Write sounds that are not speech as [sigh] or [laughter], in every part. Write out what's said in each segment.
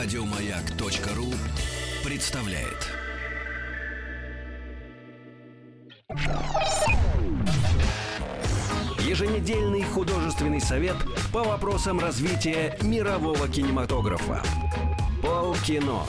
Радиомаяк.ру представляет. Еженедельный художественный совет по вопросам развития мирового кинематографа. Полкино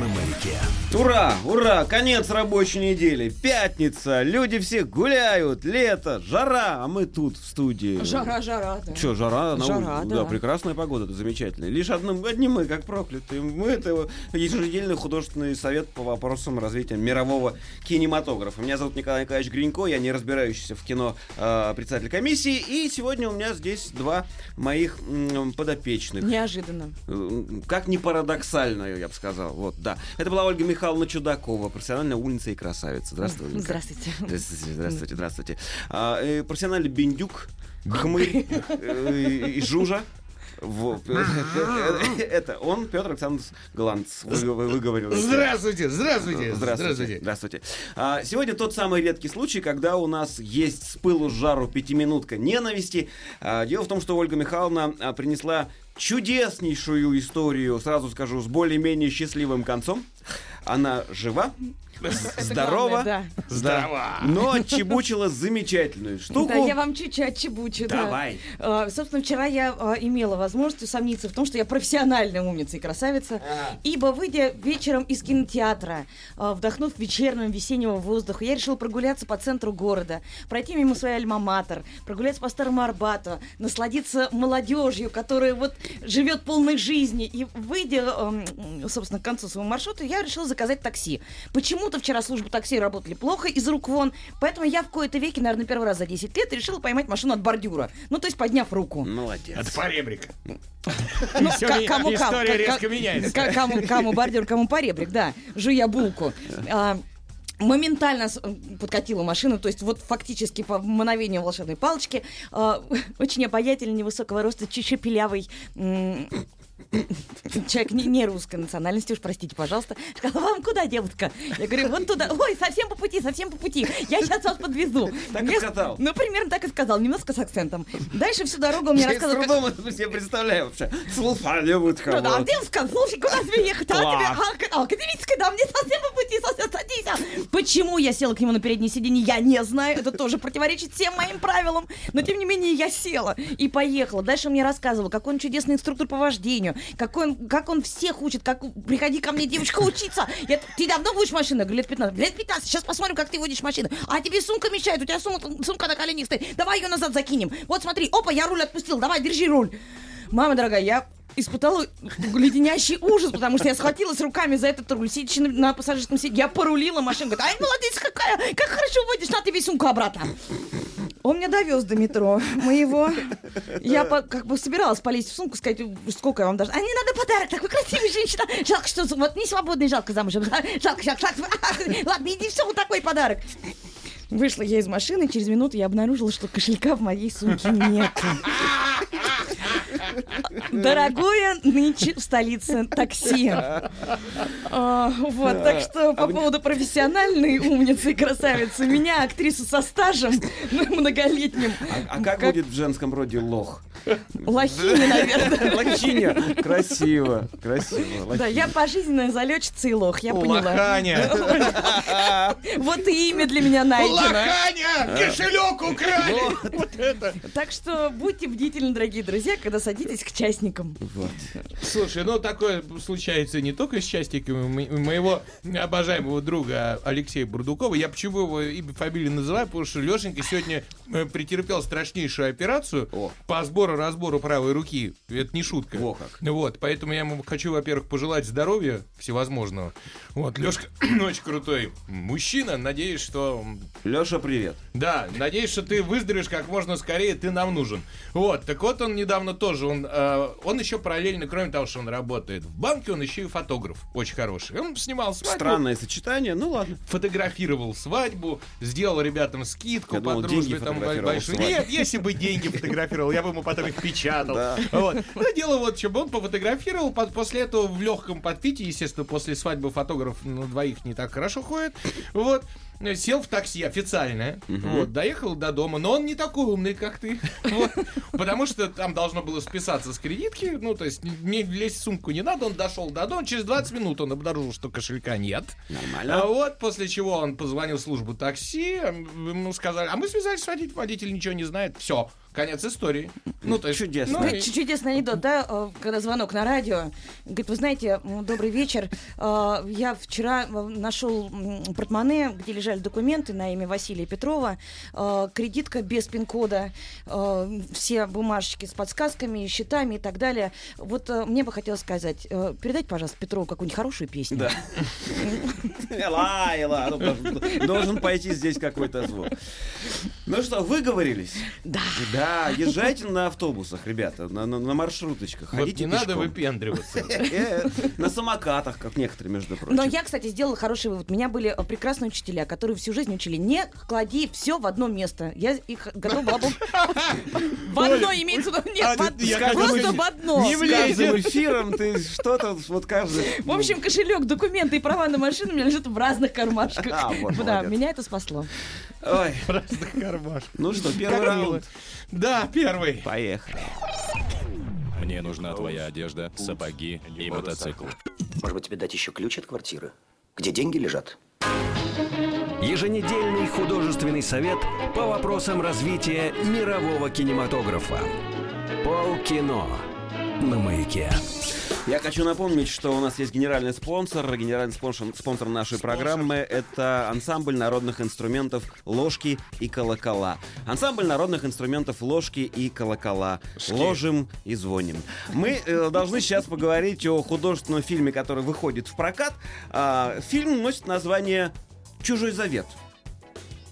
на маяке. Ура, ура, конец рабочей недели, пятница, люди все гуляют, лето, жара, а мы тут в студии. Жара, жара, да. Че, жара? на Жара, улице? да. прекрасная погода, это замечательно. Лишь одним, одни мы, как проклятые. Мы это еженедельный художественный совет по вопросам развития мирового кинематографа. Меня зовут Николай Николаевич Гринько, я не разбирающийся в кино э, председатель комиссии. И сегодня у меня здесь два моих м, подопечных. Неожиданно. Э, Как ни парадоксально, я бы сказал. Вот, да. Это была Ольга Михайловна Чудакова, профессиональная умница и красавица. Здравствуй, Ольга. Здравствуйте. Здравствуйте, здравствуйте, здравствуйте. А, э, профессиональный бендюк, хмырь э, и жужа. Вот. Это он, Петр Александрович Голландц, вы- вы- выговорил. Здравствуйте, здравствуйте, Здравствуйте. Здравствуйте. А, сегодня тот самый редкий случай, когда у нас есть с пылу с жару пятиминутка ненависти. А, дело в том, что Ольга Михайловна а, принесла чудеснейшую историю, сразу скажу, с более-менее счастливым концом. Она жива, да. Здорово. но отчебучила замечательную штуку. Да, я вам чуть-чуть отчебучу. да. Давай. А, Собственно, вчера я а, имела возможность усомниться в том, что я профессиональная умница и красавица, ибо, выйдя вечером из кинотеатра, а, вдохнув вечернего весеннего воздуха, я решила прогуляться по центру города, пройти мимо своей альма-матер, прогуляться по Старому Арбату, насладиться молодежью, которая вот живет полной жизни. И выйдя, собственно, к концу своего маршрута, я решила заказать такси. Почему-то вчера службы такси работали плохо, из рук вон, поэтому я в кои-то веки, наверное, первый раз за 10 лет решила поймать машину от бордюра. Ну, то есть подняв руку. Молодец. От поребрика. Ну, История- кому, история резко меняется. Кому, кому бордюр, кому поребрик, да. Жуя булку. А, Моментально подкатила машину, то есть вот фактически по мгновению волшебной палочки а, очень обаятельный, невысокого роста, чуть шепелявый м, человек не, не русской национальности, уж простите, пожалуйста. Сказала, вам куда, девушка? Я говорю, вот туда. Ой, совсем по пути, совсем по пути. Я сейчас вас подвезу. Так и Мне- сказал. Ну, примерно так и сказал, немножко с акцентом. Дальше всю дорогу он мне Я с рассказывал, как- трудом это себе представляю вообще. Слухали вот ну да, девушка, слушай, куда тебе ехать? А, тебе, а, а, академическая, да, мне совсем по пути, совсем садись. а. Почему я села к нему на переднее сиденье, я не знаю. Это тоже противоречит всем моим правилам. Но, тем не менее, я села и поехала. Дальше он мне рассказывал, какой он чудесный инструктор по вождению, какой он, как он всех учит, как приходи ко мне, девочка, учиться. Я, ты давно будешь машину? Я говорю, лет 15. Лет 15, сейчас посмотрим, как ты водишь машину. А тебе сумка мешает, у тебя сумка, сумка на коленях стоит. Давай ее назад закинем. Вот смотри, опа, я руль отпустил, давай, держи руль. Мама дорогая, я испытала леденящий ужас, потому что я схватилась руками за этот руль, сидячи на, на пассажирском сиденье, я порулила машину, говорит, ай, молодец какая, как хорошо водишь, на тебе сумку обратно. Он меня довез до метро моего. [laughs] Я по- как бы собиралась полезть в сумку, сказать, сколько я вам даже. А не надо подарок, такой красивый женщина. Жалко, что вот не свободный, жалко замужем. Жалко, жалко, жалко. [laughs] Ладно, иди все, вот такой подарок. Вышла я из машины, через минуту я обнаружила, что кошелька в моей сумке нет. [laughs] Дорогое нынче в столице такси. А, Вот, так что по поводу профессиональной умницы и красавицы, меня, актрису со стажем многолетним, А как будет в женском роде лох? Лохини, наверное. Лохиня. Красиво, красиво. Да, я пожизненная залетчица и лох, я поняла. Лоханя. [laughs] Вот и имя для меня найдено. Лоханя! Кошелек украли! [laughs] Вот это. Так что будьте бдительны, дорогие друзья, когда садитесь к частникам. Слушай, ну такое случается не только с частиками мо- моего обожаемого друга Алексея Бурдукова. Я почему его имя, фамилию называю, потому что Лешенька сегодня э, претерпел страшнейшую операцию по сбору-разбору правой руки. Это не шутка. Во как. Вот, поэтому я ему хочу, во-первых, пожелать здоровья всевозможного. Вот, Лешка [clears throat] очень крутой мужчина. Надеюсь, что Леша, привет. да, надеюсь, что ты выздоровеешь как можно скорее, ты нам нужен. Вот, так вот он недавно тоже, он, э, он еще параллельно, кроме того, что он работает в банке, он еще и фотограф, очень хороший. Он снимал свадьбу, Странное сочетание, ну ладно. фотографировал свадьбу, сделал ребятам скидку Я по думал, дружбе деньги там большую. Нет, если бы деньги фотографировал, я бы ему потом их печатал. Вот. Ну, дело вот, что он пофотографировал, после этого в легком подпитии, естественно, после свадьбы фотограф на двоих не так хорошо ходит. Вот. сел в такси официальное, вот, доехал до дома, но он не такой умный, как ты, вот, потому что там должно было списаться с кредитки, ну, то есть мне лезть в сумку не надо, он дошел до дома, через 20 минут он обнаружил, что кошелька нет. Нормально. А вот, после чего он позвонил в службу такси, ему сказали, а мы связались с водителем, водитель ничего не знает, все, конец истории. Ну, то есть, Чудесно. ну, Ч- Чудесный анекдот, да, э, когда звонок на радио. Говорит, вы знаете, добрый вечер. Э, Я вчера э, нашел портмоне, где лежали документы на имя Василия Петрова, кредитка без пин-кода, все бумажечки с подсказками, счетами и так далее. Вот мне бы хотелось сказать, передайте, пожалуйста, Петрову какую-нибудь хорошую песню. Да. [laughs] Эла, эла, ну, должен- должен пойти здесь какой-то звук. Ну что, выговорились? Да. Да, езжайте на автобусах, ребята, на, на- на маршруточках, вот ходите не надо пешком. выпендриваться. [laughs] Э, На самокатах, как некоторые, между прочим. Но я, кстати, сделала хороший вывод. У меня были э, прекрасные учителя, которые всю жизнь учили не клади все в одно место. Я их готова была бы... [laughs] В одно имеется в виду. Нет, просто в одно. не С влезет. каждым эфиром ты что-то, вот каждый... В общем, кошелек, документы и права на машину у меня лежат в разных кармашках. [laughs] А, вот, Да, меня это спасло. Ой, В разных кармашках. ну что, первый Как мило. раунд. Да, первый. Поехали. Мне нужна твоя одежда, сапоги и мотоцикл. Может быть, тебе дать еще ключ от квартиры? Где деньги лежат? Еженедельный художественный совет по вопросам развития мирового кинематографа. Полкино на маяке. Я хочу напомнить, что у нас есть генеральный спонсор. Генеральный спонсор, спонсор нашей программы — это ансамбль народных инструментов «Ложки и колокола». Ансамбль народных инструментов «Ложки и колокола». Ложим и звоним. Мы э, должны сейчас поговорить о художественном фильме, который выходит в прокат. А, фильм носит название «Чужой завет».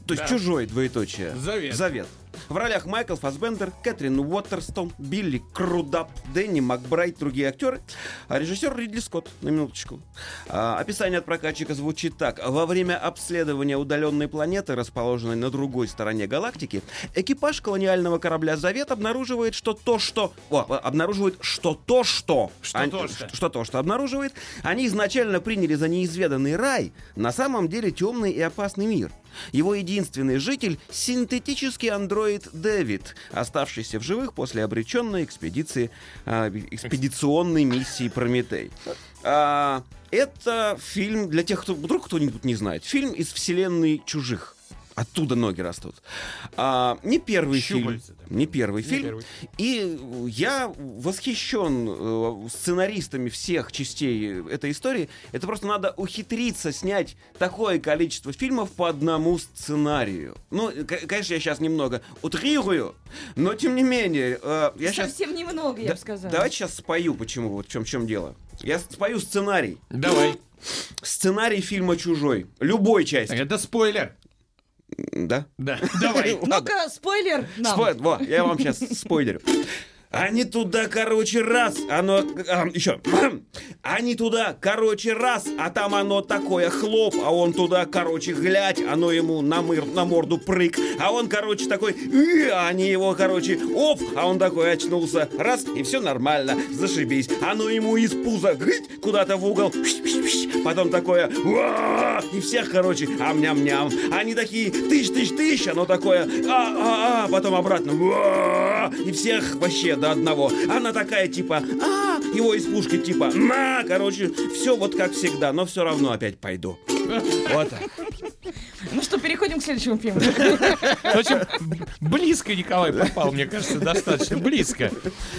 То есть Да. чужой, двоеточие. Завет. Завет. В ролях Майкл Фассбендер, Кэтрин Уотерстон, Билли Крудап, Дэнни Макбрайт, другие актеры. А режиссер Ридли Скотт, на минуточку. А, описание от прокатчика звучит так. Во время обследования удаленной планеты, расположенной на другой стороне галактики, экипаж колониального корабля «Завет» обнаруживает, что то, что... О, обнаруживает, что то, что... Что они- то, что. что то, что обнаруживает, они изначально приняли за неизведанный рай, на самом деле темный и опасный мир. Его единственный житель — синтетический андроид Дэвид, оставшийся в живых после обреченной экспедиции, а, экспедиционной миссии Прометей. А, это фильм для тех, кто вдруг кто-нибудь не знает. Фильм из вселенной чужих. Оттуда ноги растут. А, не первый фильм. Щупальца, да. Не первый Не фильм. первый. И я восхищен э, сценаристами всех частей этой истории. Это просто надо ухитриться снять такое количество фильмов по одному сценарию. Ну, конечно, я сейчас немного утрирую, но тем не менее, э, я сейчас... Совсем немного, я бы сказала. Давайте сейчас спою, почему, вот в чем, в чем дело. Я спою сценарий. Давай. Сценарий фильма «Чужой». Любой части. Это спойлер. Да? Да, [laughs] давай. Ну-ка, спойлер нам. Спой- во, я вам сейчас спойлерю. Они туда, короче, раз, оно... а, еще. Они туда, короче, раз, а там оно такое хлоп, а он туда, короче, глядь, оно ему на, мыр, на морду прыг, а он, короче, такой, а они его, короче, оп, а он такой очнулся, раз, и все нормально, зашибись. Оно ему из пуза, гыть, куда-то в угол, потом такое, и всех, короче, ам-ням-ням. Они такие, тысяч-тысяч-тысяч, оно такое, а-а-а, потом обратно, и всех вообще до одного. Она такая, типа, а, его из пушки, типа, на, короче, все вот как всегда, но все равно опять пойду. Вот так. Ну что, переходим к следующему фильму. Общем, близко Николай попал, мне кажется, достаточно близко.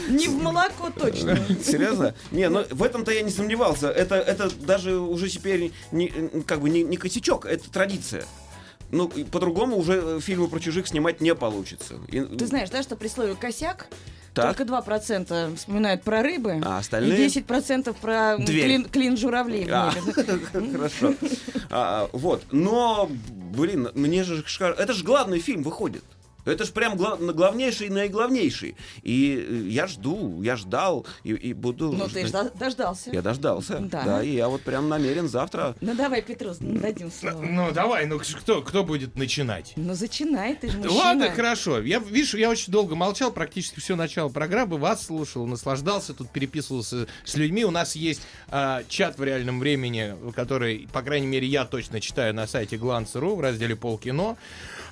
Не в молоко точно. Серьезно? Не, ну в этом-то я не сомневался. Это, это даже уже теперь не, как бы не, не косячок, это традиция. Ну, по-другому уже э, фильмы про чужих снимать не получится. И- Ты знаешь, да, что при слове «косяк» Так. только 2% вспоминают про рыбы, А остальные? и 10% про Дверь. клин, клин журавлей А. [laughs] Хорошо. А, вот. Но, блин, мне же это же главный фильм выходит. Это ж прям гла- на- главнейший и наиглавнейший. И э, я жду, я ждал и, и буду. Ну, ты жда- дождался. Я дождался. Да. Да. и я вот прям намерен завтра. Ну, давай, Петрус, дадим слово. Ну, давай, ну кто, кто будет начинать? Ну, зачинай, ты же мужчина. Ладно, хорошо. Я, видишь, я очень долго молчал, практически все начало программы, вас слушал, наслаждался, тут переписывался с людьми. У нас есть а, чат в реальном времени, который, по крайней мере, я точно читаю на сайте Glance.ru в разделе полкино.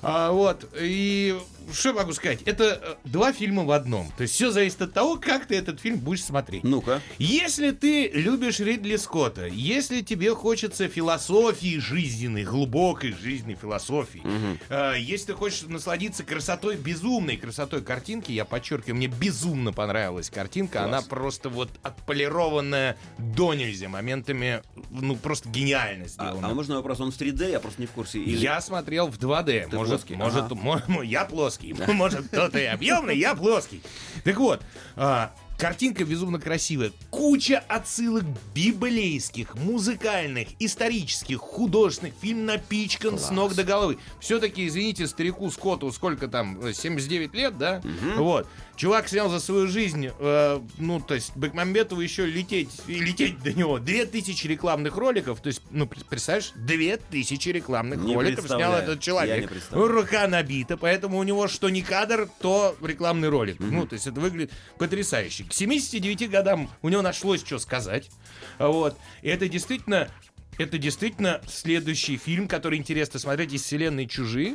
А, вот, и что могу сказать? Это э, два фильма в одном. То есть все зависит от того, как ты этот фильм будешь смотреть. Ну-ка. Если ты любишь Ридли Скотта, если тебе хочется философии жизненной, глубокой жизненной философии, э, если ты хочешь насладиться красотой, безумной красотой картинки, я подчеркиваю, мне безумно понравилась картинка, она просто вот отполированная до нельзя, моментами, ну, просто гениально А, сделана. а можно вопрос? Он в 3D, я просто не в курсе. Или... Я смотрел в 2D. Ты может, плоский? может, Ага. мо- мо- я плоский. Может, кто-то и объемный, я плоский. Так вот, а, картинка безумно красивая. Куча отсылок библейских, музыкальных, исторических, художественных. Фильм напичкан с ног до головы. Все-таки, извините, старику Скотту сколько там, э, 79 лет, да? Вот. Чувак снял за свою жизнь, э, ну, то есть, Бекмамбетову еще лететь, лететь до него 2000 рекламных роликов. То есть, ну, пр- представляешь, 2000 рекламных Не роликов снял этот человек. Рука набита, поэтому у него что не кадр, то рекламный ролик. Ну, то есть это выглядит потрясающе. К 79 годам у него нашлось что сказать. Вот. И это действительно это действительно следующий фильм, который интересно смотреть из вселенной Чужие.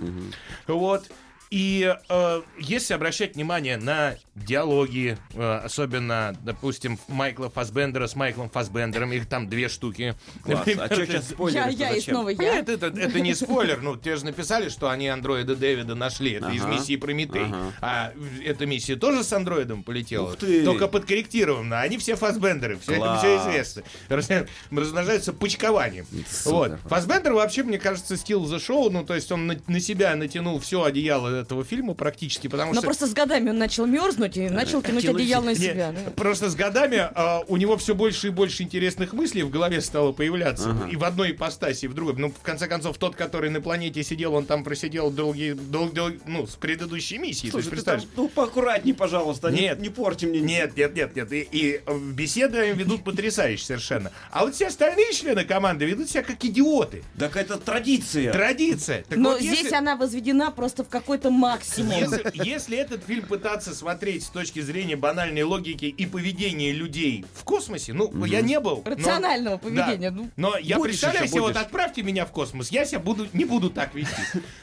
Вот. И э, если обращать внимание на диалоги, э, особенно, допустим, Майкла Фасбендера с Майклом Фасбендером, их там две штуки. Класс. А что сейчас спойлеры? Я, я и снова я. Понятно, это, это не спойлер. Ну, те же написали, что они андроида Дэвида нашли. Это из Ага. миссии Прометей. Ага. А эта миссия тоже с андроидом полетела. Ух ты. Только подкорректирована. Они все фасбендеры. Все, Класс. все известно. Раз- Размножаются почкованием. Вот. Фасбендер вообще, мне кажется, стил за шоу. Ну, то есть он на, на себя натянул все одеяло этого фильма практически. Потому Но что просто с годами он начал мерзнуть и начал тянуть одеяло на не, себя. да. Просто с годами а, у него все больше и больше интересных мыслей в голове стало появляться. И в одной ипостаси, и в другой. Ну, в конце концов, тот, который на планете сидел, он там просидел долгие, дол- дол- ну, с предыдущей миссии. То Слушай, есть, ты представляешь? там, ну, поаккуратней, пожалуйста, не- Нет. не, порти мне. Нет, нет, нет, нет. И, и э, беседы ведут потрясающе совершенно. А вот все остальные члены команды ведут себя как идиоты. Так это традиция. Традиция. Так Но вот, если- здесь она возведена просто в какой-то максимум. Если, если этот фильм пытаться смотреть с точки зрения банальной логики и поведения людей в космосе, ну, я не был. но- Рационального поведения, Да. ну. Но я представляю себе, вот отправьте меня в космос, я себя буду, не буду так вести.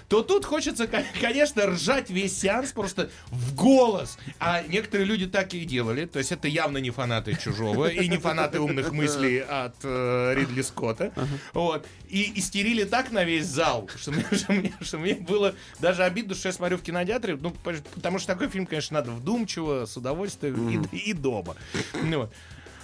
То тут хочется, ко- конечно, ржать весь сеанс просто в голос. А некоторые люди так и делали. То есть это явно не фанаты чужого и не фанаты умных мыслей от э, Ридли Скотта. Вот. И истерили так на весь зал, что мне, что мне- что мне было даже обидно, что я смотрю в кинотеатре. Ну, по- потому что такой фильм, конечно, надо вдумчиво, с удовольствием и, и дома. Ну.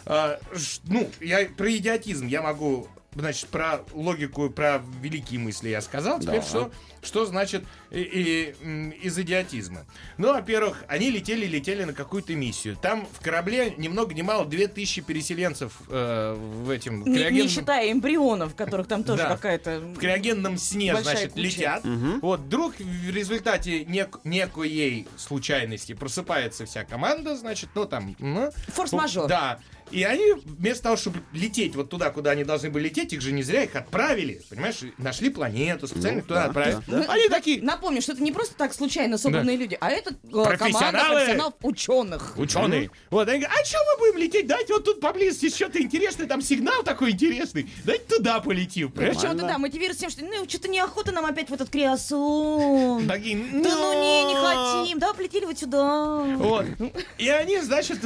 А, ш- ну, я про идиотизм я могу, значит, про логику, про великие мысли я сказал. Теперь Да. что, что значит и, и, из идиотизма? Ну, во-первых, они летели, летели на какую-то миссию. Там в корабле ни много ни мало 2000 переселенцев э, в этим Не, не криогенном- считая эмбрионов, которых там тоже [laughs] Да. какая-то... в криогенном сне, значит, куча. летят. Вот, вдруг в результате нек- некоей случайности просыпается вся команда, значит, ну там... ну, Форс-мажор. Да. И они, вместо того, чтобы лететь вот туда, куда они должны были лететь, их же не зря их отправили, понимаешь, нашли планету, специально Ну, туда да, отправили. да, Они такие, Напомню, что это не просто так случайно собранные люди, а это э, команда Профессионалы. профессионалов ученых. Ученые. Вот, они говорят, а что мы будем лететь? Дайте вот тут поблизости что-то интересное, там сигнал такой интересный. Дайте туда полетим. понимаешь? Причем туда мотивируют тем, что ну, что-то неохота нам опять в этот креосон. [laughs] Такие, Да ну не, не хотим, да, полетели вот сюда. Вот. И они, значит,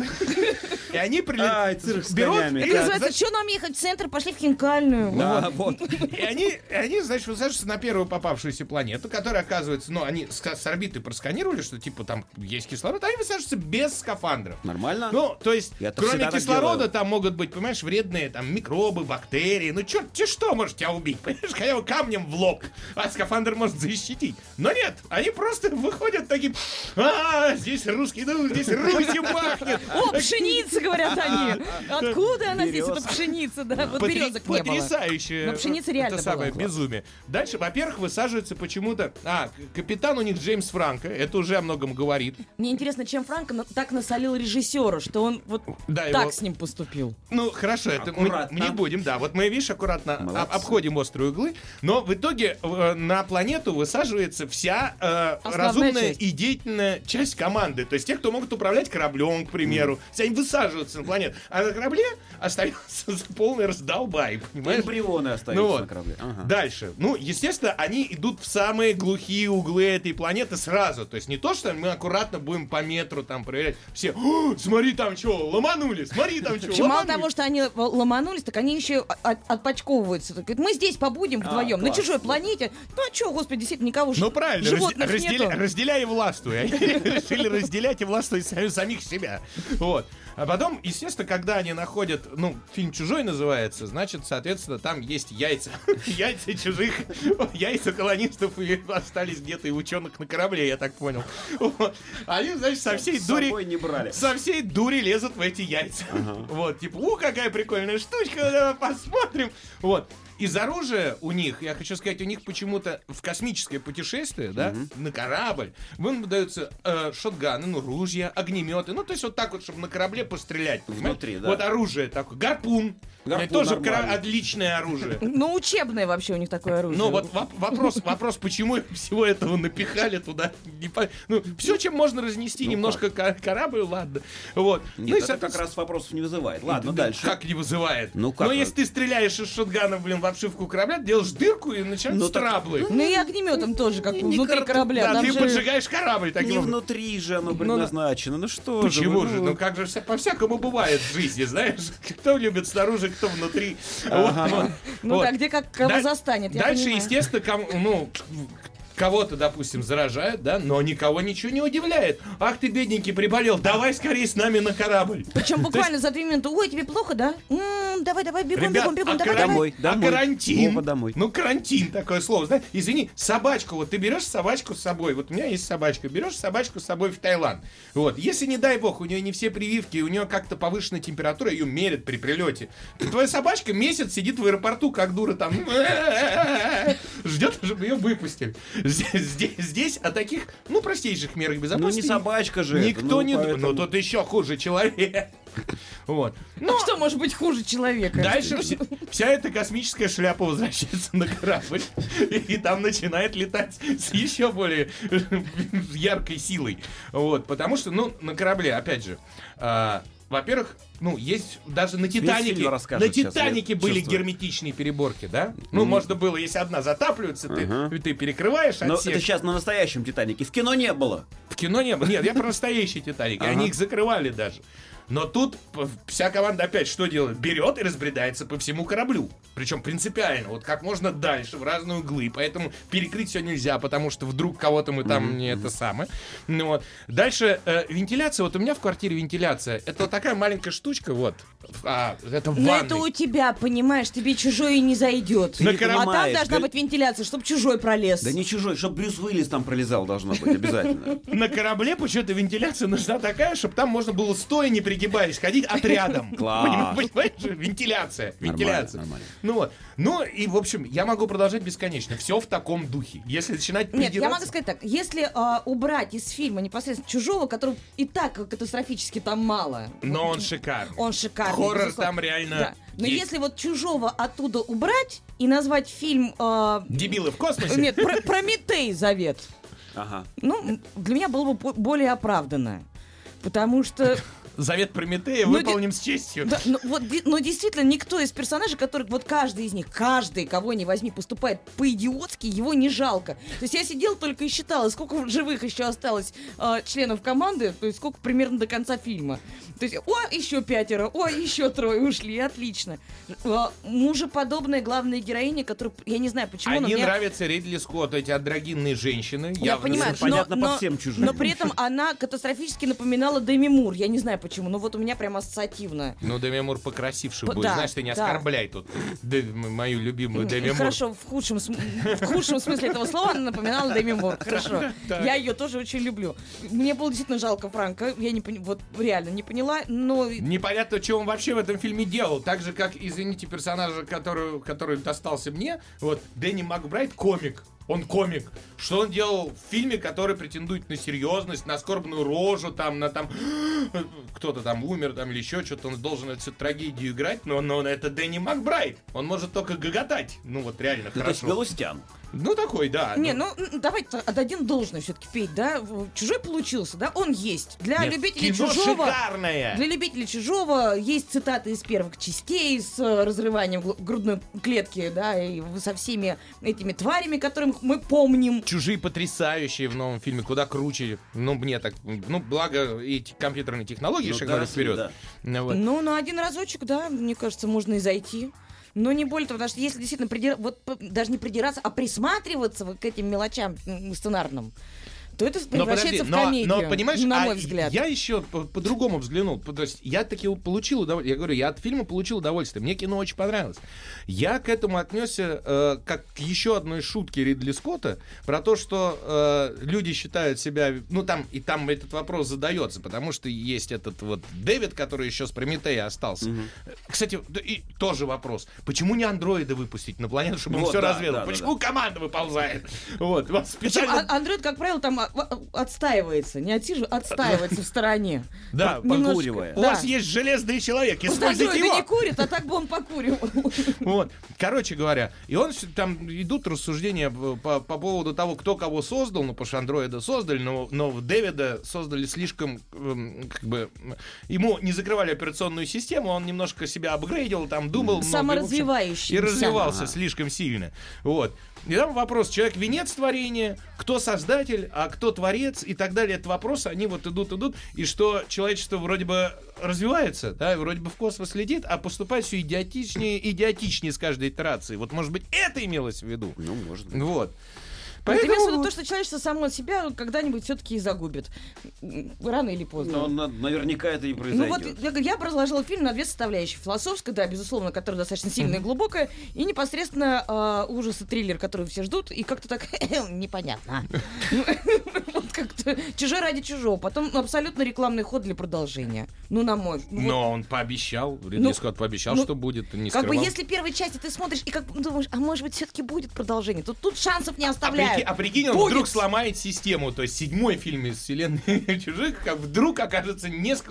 [laughs] и они прилетают. берут, и, называется, что нам ехать в центр, пошли в хинкальную. Да, [laughs] вот. и они, и они, значит, высаживаются на первую попавшуюся планету, которая оказывается, ну, они с, с орбиты просканировали, что типа там есть кислород, а они высаживаются без скафандров. Нормально? Ну, то есть, Я-то кроме кислорода, делаю. там могут быть, понимаешь, вредные там микробы, бактерии. Ну, черт, те что может тебя убить? [laughs] Понимаешь, хотя бы камнем в лоб, а скафандр может защитить. Но нет, они просто выходят такие, а, здесь русский, ну, здесь Русью пахнет. О, пшеница, говорят они. [laughs] Откуда она здесь, эта пшеница? Да, вот березок не было. Потрясающее. Но пшеница реально Это самое безумие. Дальше, во-первых, высаживаются почему-то... А, капитан у них Джеймс Франко, это уже о многом говорит. Мне интересно, чем Франко так насолил режиссера, что он вот Да, так его- с ним поступил. Ну, хорошо, это мы, Аккуратно. мы не будем, да. Вот мы, видишь, аккуратно об- обходим острые углы, но в итоге э, на планету высаживается вся э, Основная разумная часть. и деятельная часть команды. То есть те, кто могут управлять кораблем, к примеру. Все они высаживаются на планету. А на корабле остается [laughs] полный раздолбай, понимаешь? Эмбрионы остаются Ну вот. на корабле. Ага. Дальше. Ну, естественно, они идут в самые глухие углы этой планеты сразу. То есть не то, что мы аккуратно будем по метру там проверять. Все, «О, смотри там что, ломанули, смотри там что, мало того, что они ломанулись, так они еще от- отпочковываются. Так, мы здесь побудем вдвоем, на чужой планете. Ну а что, господи, действительно, никого Ну правильно, животных разде- разделя- нету. разделяй и властвуй. Они [laughs] решили разделять и властвовать сами- самих себя. Вот. А потом, естественно, когда они находят, ну, фильм «Чужой» называется, значит, соответственно, там есть яйца. [laughs] Яйца чужих, яйца колонистов и остались где-то и ученых на корабле, я так понял. Вот. Они, значит, со всей С дури... не брали. Со всей дури лезут в эти яйца. Вот, типа, у, какая прикольная штучка, давай посмотрим. Вот. Из оружия у них, я хочу сказать, у них почему-то в космическое путешествие, да, на корабль, им даются э, шотганы, ну, ружья, огнеметы, ну, то есть вот так вот, чтобы на корабле пострелять. понимаете? Внутри, да. Вот оружие такое, гарпун. Гарпун Это тоже нормально. кра- отличное оружие. [laughs] Ну, учебное вообще у них такое оружие. Ну вот воп- вопрос, вопрос, почему всего этого напихали туда? Ну, все, чем можно разнести немножко ка- корабль, ладно. Вот. ну, это как раз вопросов не вызывает. Ладно, да, дальше. Как не вызывает? Ну, как Но если ты стреляешь из шотгана, блин, в обшивку корабля, делаешь дырку и начинаются Ну, так- траблы. Ну и огнеметом тоже, как внутри корабля. Да, ты же- поджигаешь корабль Не внутри же оно предназначено. Ну что же. Почему же? Ну как же вся, по-всякому бывает в жизни, знаешь? [laughs] Кто любит снаружи, кто внутри. Вот. Ну Вот. да, где как кого застанет, Дальше, понимаю. естественно, кому- ну, кого-то, допустим, заражают, да, но никого ничего не удивляет. Ах ты, бедненький, приболел, давай скорее с нами на корабль. Причем буквально за две минуты. Ой, тебе плохо, да? Давай, давай, бегом, бегом, бегом, а давай, каран- давай. Домой, а домой. карантин. Домой. Ну, карантин такое слово. Знаешь, извини, собачку, вот ты берешь собачку с собой. Вот у меня есть собачка. Берешь собачку с собой в Таиланд. Вот. Если, не дай бог, у нее не все прививки, у нее как-то повышенная температура, ее мерят при прилете. Твоя собачка месяц сидит в аэропорту, как дура там. [laughs] Ждет, чтобы ее выпустили. Здесь, здесь, здесь о таких, ну, простейших мерах Ну безопасности. не собачка же. это, Никто ну, не... поэтому- Ну, тут еще хуже человек. Вот. Ну что может быть хуже человека? Дальше вся, вся эта космическая шляпа возвращается на корабль. И там начинает летать с еще более яркой силой. Вот, потому что, ну, на корабле, опять же, а, во-первых, ну, есть даже на Титанике, на сейчас, Титанике были чувствую. герметичные переборки, да? Ну, можно было, если одна затапливается, ты, Ага. ты перекрываешь Но отсек. это сейчас на настоящем Титанике. В кино не было. В кино не было. Нет, я про настоящий Титаник. Они их закрывали даже. Но тут вся команда опять что делает? Берет и разбредается по всему кораблю. Причем принципиально, вот как можно дальше, в разные углы. Поэтому перекрыть все нельзя, потому что вдруг кого-то мы там не это самое. Ну, вот. Дальше э, вентиляция. Вот у меня в квартире вентиляция. Это вот такая маленькая штучка, вот. А, это в Но ванной. это у тебя, понимаешь, тебе чужой и не зайдет. А там должна быть вентиляция, чтобы чужой пролез. Да не чужой, чтобы Брюс Уиллис там пролезал должно быть обязательно. На корабле почему-то вентиляция нужна такая, чтобы там можно было стоя, не пригибаясь, ходить отрядом. Класс. Поним- Понимаешь? Вентиляция. Вентиляция. нормально. Ну вот. Ну и, в общем, я могу продолжать бесконечно. Все в таком духе. Если начинать Нет, я придираться- могу сказать так, если а, убрать из фильма непосредственно чужого, которого и так катастрофически там мало. Но он шикарный. Он шикарный. Хоррор безусловно. там реально Да. Но есть. если вот чужого оттуда убрать и назвать фильм... а, Дебилы в космосе? Нет, про- Прометей завет. Ага. Ну, для меня было бы более оправданно. Потому что, Завет Прометея Ну, выполним с честью. да, ну, вот, ди- но действительно, никто из персонажей, которых вот каждый из них, каждый, кого не возьми, поступает по-идиотски, его не жалко. То есть я сидела только и считала, сколько живых еще осталось а, членов команды, то есть сколько примерно до конца фильма. То есть, о, еще пятеро, о, еще трое ушли, отлично. А, мужеподобная главная героиня, которая, я не знаю почему, но Мне меня- нравится Ридли Скотт, эти андрогинные женщины. Я явно понимаю, совершенно- понятно но, по но- всем чужим. но при этом она катастрофически напоминала Деми Мур. Я не знаю почему, но вот у меня прям ассоциативно. Ну, Деми Мур покрасивший П- будет. да, Знаешь, ты не да. оскорбляй тут мою любимую Деми Мур. Хорошо, в худшем, в худшем смысле этого слова она напоминала Деми Мур. Хорошо. Я ее тоже очень люблю. Мне было действительно жалко Франка. Я не пони- вот реально не поняла, но Непонятно, что он вообще в этом фильме делал. Так же, как, извините, персонажа, который, который достался мне, вот, Дэнни Макбрайт, комик. Он комик. Что он делал в фильме, который претендует на серьезность, на скорбную рожу, там, на там [gasps] кто-то там умер, там или еще что-то, он должен эту трагедию играть, но, но это Дэнни Макбрайт. Он может только гоготать. Ну вот реально Ну, то есть хорошо. Галустян. Ну такой, да. Не, Ну, ну давайте отдадим должное все-таки петь, да? Чужой получился, да? Он есть. Для нет, любителей кино чужого. шикарное. Для любителей чужого есть цитаты из первых частей с э, разрыванием грудной клетки, да, и со всеми этими тварями, которых мы помним. Чужие потрясающие в новом фильме, куда круче. Ну, мне так. Ну, благо, эти компьютерные технологии Ну, шагали да, вперед. да. Ну, вот. Ну, на один разочек, да, мне кажется, можно и зайти. Но не более того, потому что если действительно придир- вот даже не придираться, а присматриваться вот к этим мелочам сценарным, то это Но превращается подожди, в но, комедию, но, понимаешь, на а мой взгляд. я еще по- по-другому взглянул. То есть я таки получил удовольствие. Я говорю, я от фильма получил удовольствие. Мне кино очень понравилось. Я к этому отнесся э, как к еще одной шутке Ридли Скотта про то, что э, люди считают себя... Ну, там и там этот вопрос задается, потому что есть этот вот Дэвид, который еще с Прометея остался. Кстати, да, и тоже вопрос. Почему не андроида выпустить на планету, чтобы он Вот, все да, разведал? да, да, Почему команда выползает? Вот, Причем специально... а- Android, как правило, там а, а, отстаивается, не отсиживается, отстаивается в стороне. Да, покуривая. У вас есть железный человек, используйте его. не курит, а так бы он покурил. [laughs] Вот. Короче говоря, и он там идут рассуждения по, по поводу того, кто кого создал, ну, потому что андроида создали, но, но Дэвида создали слишком, эм, как бы, ему не закрывали операционную систему, он немножко себя апгрейдил, там думал. Саморазвивающийся. И развивался слишком сильно. Вот. И там вопрос, человек венец творения, кто создатель, а кто творец и так далее. Это вопросы, они вот идут, идут, и что человечество вроде бы развивается, да, вроде бы в космос летит, а поступает все идиотичнее, идиотичнее с каждой итерацией. Вот, может быть, это имелось в виду. Ну, может быть. Вот. Это имеется в виду Поэтому... то, что человечество само себя когда-нибудь все-таки и загубит. Рано или поздно. Но на- наверняка это и Ну произойдет. вот я, я бы разложила фильм на две составляющие. Философская, да, безусловно, которая достаточно сильная и глубокая, и непосредственно э, ужас и триллер, который все ждут, и как-то так [coughs] непонятно. [laughs] Вот как-то чужой ради чужого. Потом ну, абсолютно рекламный ход для продолжения. Ну, на мой. ну, вот Но он пообещал, Ридли Ну, Скотт пообещал, ну, что будет, не Как бы скрывал. если первой части ты смотришь и как бы думаешь, а может быть все-таки будет продолжение, то тут шансов не А, оставляют. прикинь, а прикинь, он Будет. вдруг сломает систему. То есть седьмой фильм из вселенной [laughs] чужих, как вдруг окажется не с,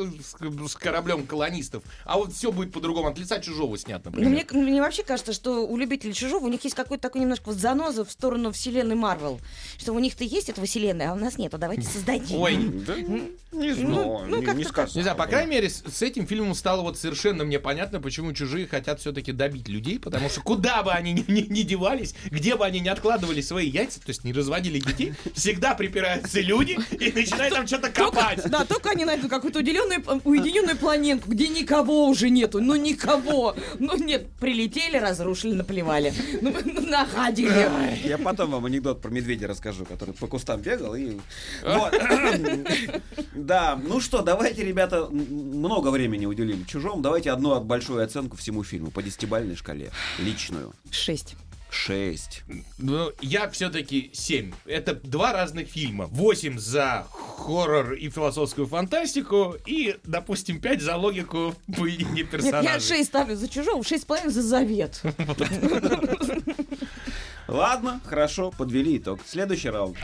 кораблем колонистов, а вот все будет по-другому. От лица чужого снят, Ну, например. мне, мне вообще кажется, что у любителей чужого у них есть какой-то такой немножко вот заноза в сторону вселенной Марвел. Что у них-то есть эта вселенная, а у нас нет. Давайте создадим. Ой, Да, не знаю, ну, не- не сказал. Не знаю, по крайней мере, с, с этим фильмом стало вот совершенно мне понятно, почему чужие хотят все-таки добить людей, потому что куда бы они ни, ни- ни девались, где бы они ни откладывали свои яйца, то есть не разводили детей, всегда припираются люди и начинают там что-то копать. Да, только они найдут какую-то уделенную, уединенную планетку, где никого уже нету. Ну, никого. Ну, нет, прилетели, разрушили, наплевали. Ну, [laughs] нагадили. Я потом вам анекдот про медведя расскажу, который по кустам бегал и... Вот. [coughs] Да, ну что, давайте, ребята, много времени уделим чужому. Давайте одну большую оценку всему фильму по десятибальной шкале. Личную. Шесть. Шесть. Ну, я все-таки 7. Это два разных фильма. 8 за хоррор и философскую фантастику, и, допустим, 5 за логику поведения Нет, персонажей. я шесть ставлю за чужого, шесть с половиной за завет. [laughs] Ладно, хорошо, подвели итог. Следующий раунд.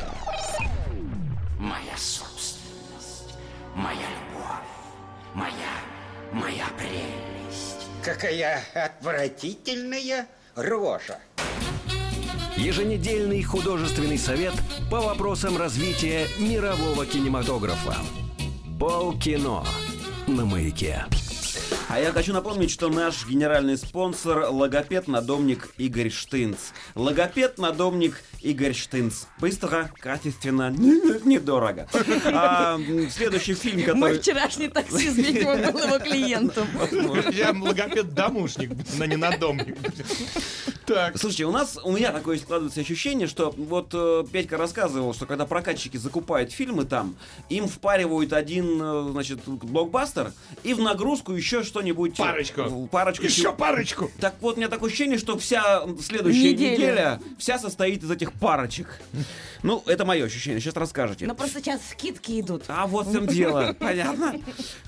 Моя собственность, моя любовь, моя, моя прелесть. Какая отвратительная рожа. Еженедельный художественный совет по вопросам развития мирового кинематографа. Полкино на маяке. А я хочу напомнить, что наш генеральный спонсор – логопед-надомник Игорь Штынц. Логопед-надомник Игорь Штынц. Быстро, качественно, недорого. А, следующий фильм, Мой который... вчерашний таксист, видимо, был его клиентом. Я логопед-домушник, но не надомник. Так. Слушайте, у нас, у меня такое складывается ощущение, что вот э, Петька рассказывал, что когда прокатчики закупают фильмы там, им впаривают один, э, значит, блокбастер, и в нагрузку еще что что-нибудь... Парочку. э, Парочку. Еще парочку. Так вот, у меня такое ощущение, что вся следующая Неделя. неделя, вся состоит из этих парочек. Ну, это мое ощущение, сейчас расскажете. Но просто сейчас скидки идут. А вот в чем дело, понятно.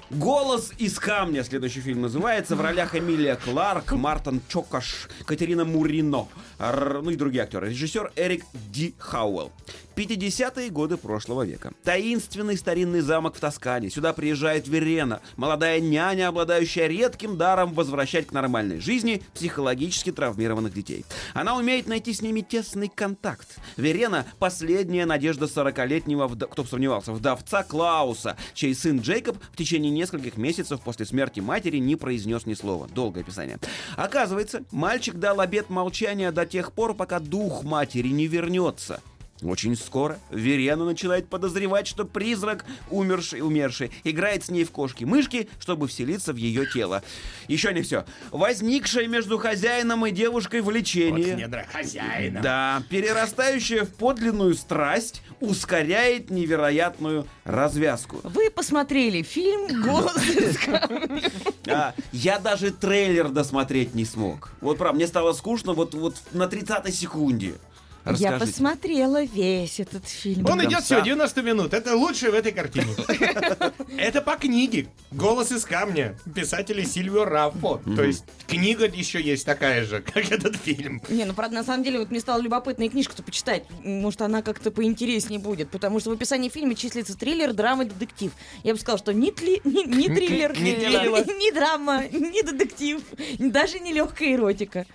«Голос из камня» следующий фильм называется. В ролях Эмилия Кларк, Мартин Чокаш, Катерина Мурино, р- ну и другие актеры. Режиссер Эрик Ди Хауэлл. 50-е годы прошлого века. Таинственный старинный замок в Тоскане. Сюда приезжает Верена, молодая няня, обладающая редким даром возвращать к нормальной жизни психологически травмированных детей. Она умеет найти с ними тесный контакт. Верена – последняя надежда 40-летнего, вда- кто бы сомневался, вдовца Клауса, чей сын Джейкоб в течение нескольких месяцев после смерти матери не произнес ни слова. Долгое описание. Оказывается, мальчик дал обет молчания до тех пор, пока дух матери не вернется. Очень скоро Верена начинает подозревать, что призрак, умерший, умерший, играет с ней в кошки-мышки, чтобы вселиться в ее тело. Еще не все. Возникшее между хозяином и девушкой влечение... недра хозяина. Да, перерастающая в подлинную страсть ускоряет невероятную развязку. Вы посмотрели фильм «Голос из камня». А, я даже трейлер досмотреть не смог. Вот правда, мне стало скучно вот, вот на 30-й секунде. Я Расскажите. посмотрела весь этот фильм. Он идет конца. все 90 минут. Это лучшее в этой картине. [laughs] Это по книге. «Голос из камня» писателя Сильвио Раффо. То есть книга еще есть такая же, [laughs] как этот фильм. Не, ну правда, на самом деле, вот мне стало любопытно и книжку-то почитать. Может, она как-то поинтереснее будет. Потому что в описании фильма числится триллер, драма, детектив. Я бы сказала, что ни, тли- [laughs] ни, ни триллер, Не триллер. ни, ни драма, ни детектив, даже не легкая эротика.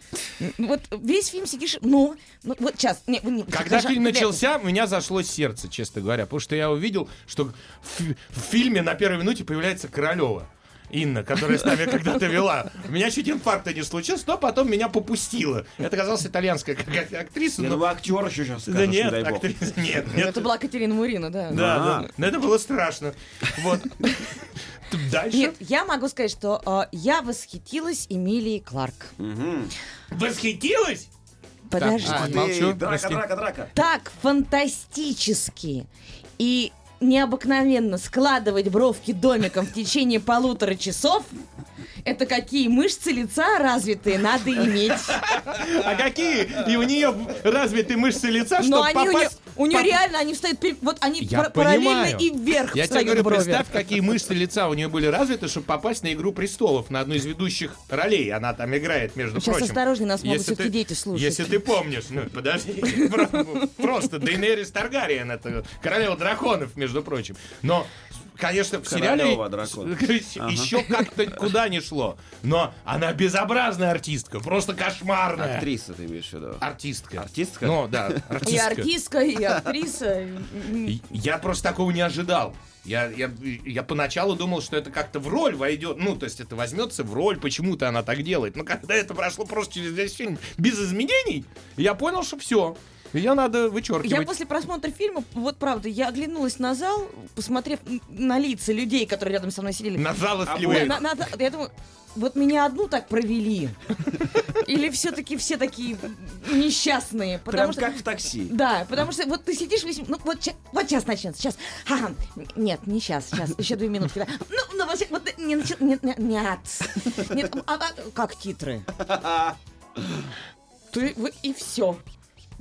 Вот весь фильм сидишь, ну, ну вот сейчас. Не, не- Когда Жа- фильм начался, у меня зашло сердце, честно говоря, потому что я увидел, что в, в фильме на первой минуте появляется Королева. Инна, которая с нами когда-то вела. У меня чуть инфаркта не случилось, но потом меня попустило. Это оказалась итальянская как- как актриса. Не, но- ну вы актер еще сейчас Да скажешь, не нет, дай бог. актриса, нет, Ну, нет. Это была Катерина Мурина, да. Да, А. да. Но это было страшно. Вот. Дальше. Нет, я могу сказать, что э, я восхитилась Эмилией Кларк. Восхитилась? Подожди. а, Эй, молчу, драка, прости. драка, драка. так фантастически и необыкновенно складывать бровки домиком в течение полутора часов, это какие мышцы лица развитые надо иметь. А какие и у нее развиты мышцы лица, Но чтобы они у нее, попасть... у нее реально, они встают, вот они Я пар- параллельно понимаю. и вверх Я тебе говорю, брови. представь, какие мышцы лица у нее были развиты, чтобы попасть на «Игру престолов», на одну из ведущих ролей. Она там играет, между Сейчас прочим. осторожней, нас могут ты- дети слушать. Если ты помнишь, ну, подожди. [laughs] Просто- Просто Дейнерис Таргариен, это королева драконов, между прочим. Но Конечно, в сериале [laughs] еще как-то куда не шло. Но она безобразная артистка, просто кошмарная. Актриса ты имеешь в виду? Артистка. Артистка? Ну, да, [laughs] И артистка. артистка, и актриса. Я просто такого не ожидал. Я, я, я поначалу думал, что это как-то в роль войдет. Ну, то есть это возьмется в роль, почему-то она так делает. Но когда это прошло просто через весь фильм без изменений, я понял, что все. Ее надо вычеркивать. Я после просмотра фильма, вот правда, я оглянулась на зал, посмотрев на лица людей, которые рядом со мной сидели. На жалостливые. на- на- я думаю, вот меня одну так провели. Или все-таки все такие несчастные. Потому Прям что... как в такси. Да, потому что вот ты сидишь весь... Ну, вот, вот сейчас начнется, сейчас. Ага. Нет, не сейчас, сейчас, еще две минутки. да. Ну, ну, вообще, вот не Нет, нет, нет. Нет, а- а- как титры? [laughs] Ты, вы, и все.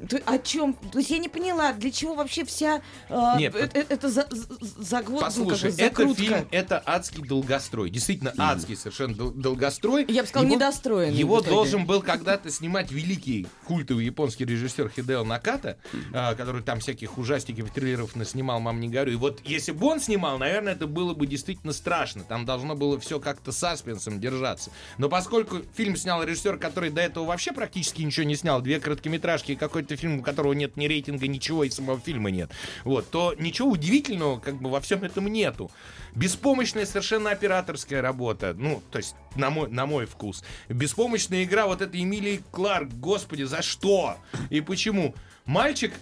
Ты о чем? То есть я не поняла, для чего вообще вся э, Нет, э- э- это за, за- загвоздка, Послушай, как бы, это фильм, это адский долгострой. Действительно, адский совершенно дол- долгострой. Я бы сказала, недостроенный Его должен был когда-то снимать великий культовый японский режиссер Хидео Наката, а, который там всяких ужастиков триллеров наснимал, мам, не горю. И вот если бы он снимал, наверное, это было бы действительно страшно. Там должно было все как-то саспенсом держаться. Но поскольку фильм снял режиссер, который до этого вообще практически ничего не снял, две короткометражки и какой-то фильм, у которого нет ни рейтинга, ничего, и самого фильма нет, вот, то ничего удивительного как бы во всем этом нету. Беспомощная совершенно операторская работа, ну, то есть на мой, на мой вкус. Беспомощная игра вот этой Эмилии Кларк, господи, за что? И почему? Мальчик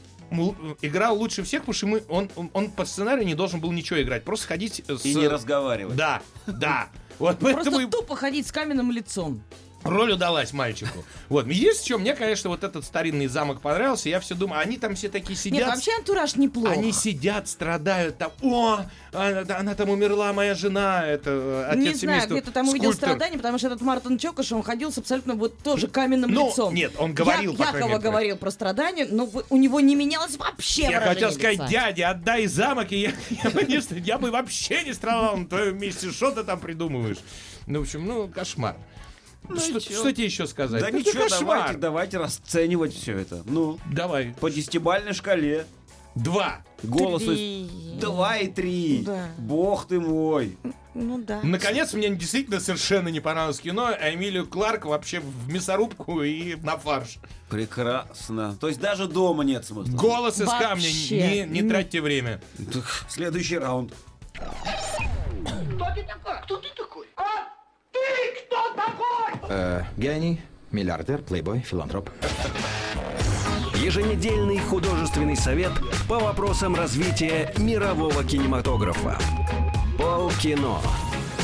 играл лучше всех, потому что мы, он, он, он по сценарию не должен был ничего играть, просто ходить с... И не разговаривать. Да, да. Вот Просто поэтому... и- тупо ходить с каменным лицом. Роль удалась мальчику. Вот. Единственное, что мне, конечно, вот этот старинный замок понравился. Я все думаю, они там все такие сидят. Нет, вообще антураж неплох. Они сидят, страдают там. О, она, она там умерла, моя жена. Это отец Не знаю, где ты там увидел страдания, потому что этот Мартин Чокош, он ходил с абсолютно вот тоже каменным Ну, лицом. нет, он говорил, Я, Якова мере. говорил про страдания, но у него не менялось вообще Я хотел сказать, лица. дядя, отдай замок, и я, я бы не ст- я бы вообще не страдал на твоем месте. Что ты там придумываешь? Ну, в общем, ну, кошмар. Что, что тебе еще сказать? Да Ну, это ничего, давайте, давайте расценивать все это. Ну, Давай. по десятибальной шкале. Два. Голосу два и три. Да. Бог ты мой. Ну да. Наконец, мне действительно совершенно не понравилось кино. А Эмилию Кларк вообще в мясорубку и на фарш. Прекрасно. То есть даже дома нет смысла. Голос из камня. Не, не тратьте время. Так, Следующий раунд. Э, гений, миллиардер, плейбой, филантроп. Еженедельный художественный совет по вопросам развития мирового кинематографа. Полкино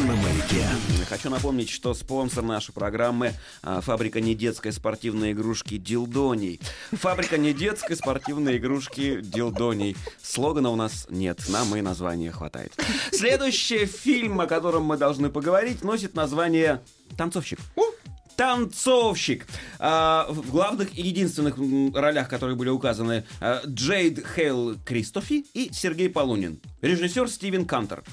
на маяке. Хочу напомнить, что спонсор нашей программы а, фабрика недетской спортивной игрушки Дилдоний. Фабрика недетской спортивной игрушки Дилдоний. Слогана у нас нет, нам и названия хватает. Следующий фильм, о котором мы должны поговорить, носит название «Танцовщик». Танцовщик. А, в главных и единственных ролях, которые были указаны, а, Джейд Хейл Кристофи и Сергей Полунин. Режиссер Стивен Кантер.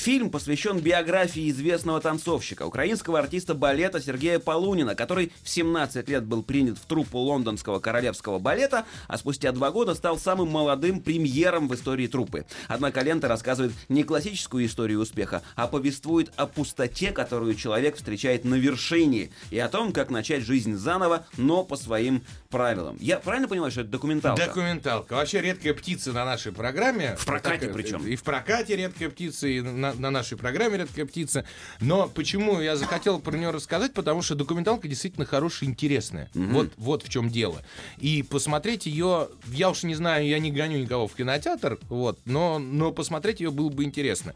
Фильм посвящен биографии известного танцовщика, украинского артиста балета Сергея Полунина, который в 17 лет был принят в труппу лондонского королевского балета, а спустя два года стал самым молодым премьером в истории труппы. Однако лента рассказывает не классическую историю успеха, а повествует о пустоте, которую человек встречает на вершине, и о том, как начать жизнь заново, но по своим правилам. Я правильно понимаю, что это документалка? Документалка. Вообще редкая птица на нашей программе. В прокате Так, причем. И в прокате редкая птица, и на, на нашей программе редкая птица. Но почему я захотел про нее рассказать? Потому что документалка действительно хорошая и интересная. Вот, вот в чем дело. И посмотреть ее, я уж не знаю, я не гоню никого в кинотеатр, вот, но, но посмотреть ее было бы интересно.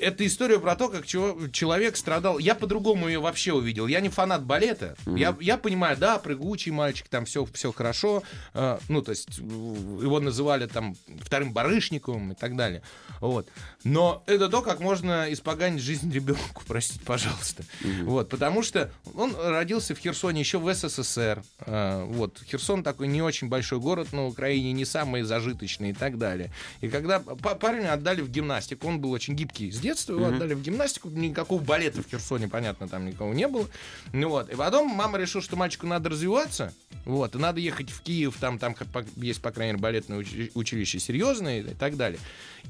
Это история про то, как человек страдал. Я по-другому ее вообще увидел. Я не фанат балета. Я, я понимаю, да, прыгучий мальчик, там все, все хорошо. Э, ну, то есть его называли там вторым барышником и так далее. Вот. Но это то, как можно испоганить жизнь [laughs] ребенку, простите, пожалуйста. Вот, потому что он родился в Херсоне еще в СССР. Э, вот. Херсон такой не очень большой город на Украине, не самый зажиточный и так далее. И когда па- парня отдали в гимнастику, он был очень гибкий детства, его отдали в гимнастику, никакого балета в Херсоне, понятно, там никого не было. Ну вот. И потом мама решила, что мальчику надо развиваться, вот, и надо ехать в Киев, там, там есть, по крайней мере, балетное учи- училище серьезное и так далее.